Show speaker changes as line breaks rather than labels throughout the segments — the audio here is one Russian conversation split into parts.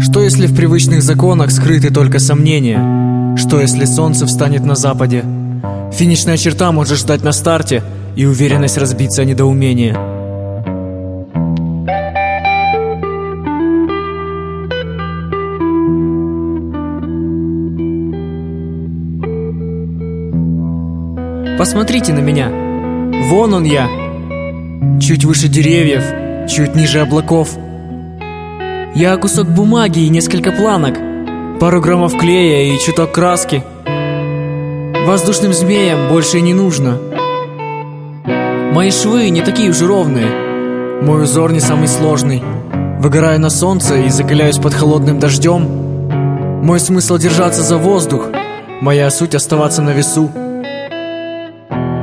Что если в привычных законах скрыты только сомнения? Что если солнце встанет на западе? Финишная черта может ждать на старте, и уверенность разбиться о недоумение. Посмотрите на меня. Вон он я. Чуть выше деревьев, чуть ниже облаков. Я кусок бумаги и несколько планок, пару граммов клея и чуток краски. Воздушным змеям больше не нужно. Мои швы не такие уж ровные. Мой узор не самый сложный. Выгораю на солнце и закаляюсь под холодным дождем. Мой смысл держаться за воздух. Моя суть оставаться на весу.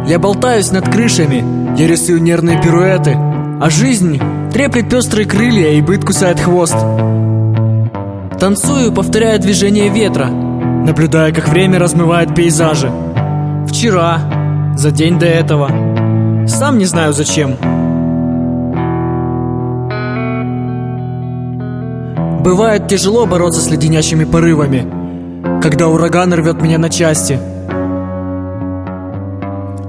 Я болтаюсь над крышами, я рисую нервные пируэты, а жизнь треплет пестрые крылья и быт кусает хвост. Танцую, повторяя движение ветра, наблюдая, как время размывает пейзажи. Вчера, за день до этого. Сам не знаю зачем. Бывает тяжело бороться с леденящими порывами, когда ураган рвет меня на части –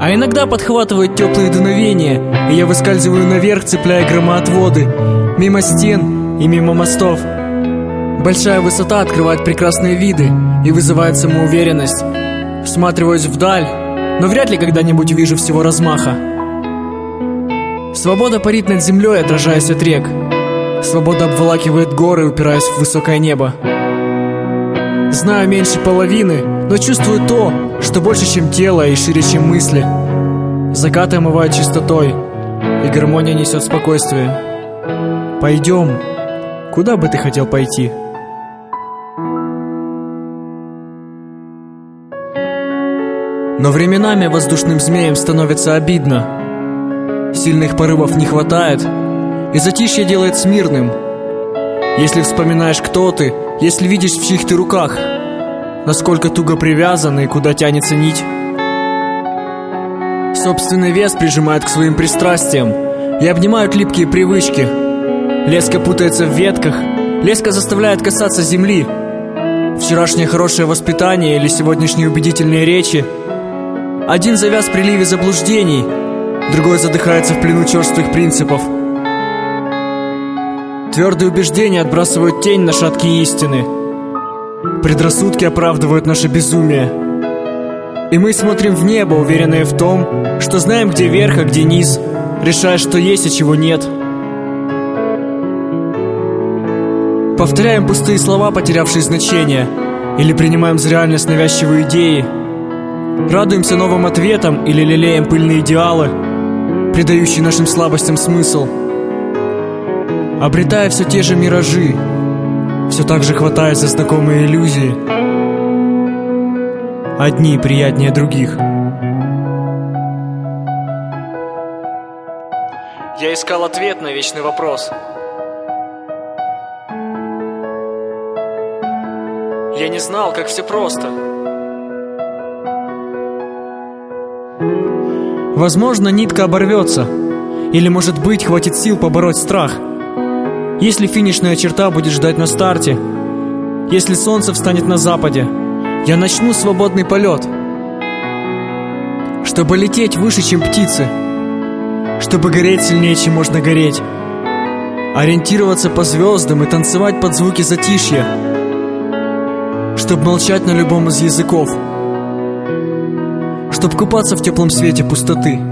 а иногда подхватывают теплые дуновения, и я выскальзываю наверх, цепляя громоотводы, мимо стен и мимо мостов. Большая высота открывает прекрасные виды и вызывает самоуверенность. Всматриваюсь вдаль, но вряд ли когда-нибудь увижу всего размаха. Свобода парит над землей, отражаясь от рек. Свобода обволакивает горы, упираясь в высокое небо. Знаю меньше половины, но чувствую то, что больше, чем тело и шире, чем мысли. Закаты омывают чистотой, и гармония несет спокойствие. Пойдем. Куда бы ты хотел пойти? Но временами воздушным змеям становится обидно. Сильных порывов не хватает, и затишье делает смирным. Если вспоминаешь, кто ты, если видишь в чьих ты руках – насколько туго привязаны и куда тянется нить. Собственный вес прижимает к своим пристрастиям и обнимают липкие привычки. Леска путается в ветках, леска заставляет касаться земли. Вчерашнее хорошее воспитание или сегодняшние убедительные речи. Один завяз в приливе заблуждений, другой задыхается в плену черствых принципов. Твердые убеждения отбрасывают тень на шаткие истины – Предрассудки оправдывают наше безумие. И мы смотрим в небо, уверенные в том, что знаем, где верх, а где низ, решая, что есть, а чего нет. Повторяем пустые слова, потерявшие значение, или принимаем за реальность навязчивые идеи. Радуемся новым ответам или лелеем пыльные идеалы, придающие нашим слабостям смысл. Обретая все те же миражи, все так же хватает за знакомые иллюзии. Одни приятнее других. Я искал ответ на вечный вопрос. Я не знал, как все просто. Возможно, нитка оборвется. Или, может быть, хватит сил побороть страх – если финишная черта будет ждать на старте, если солнце встанет на западе, я начну свободный полет. Чтобы лететь выше, чем птицы. Чтобы гореть сильнее, чем можно гореть. Ориентироваться по звездам и танцевать под звуки затишья. Чтобы молчать на любом из языков. Чтобы купаться в теплом свете пустоты.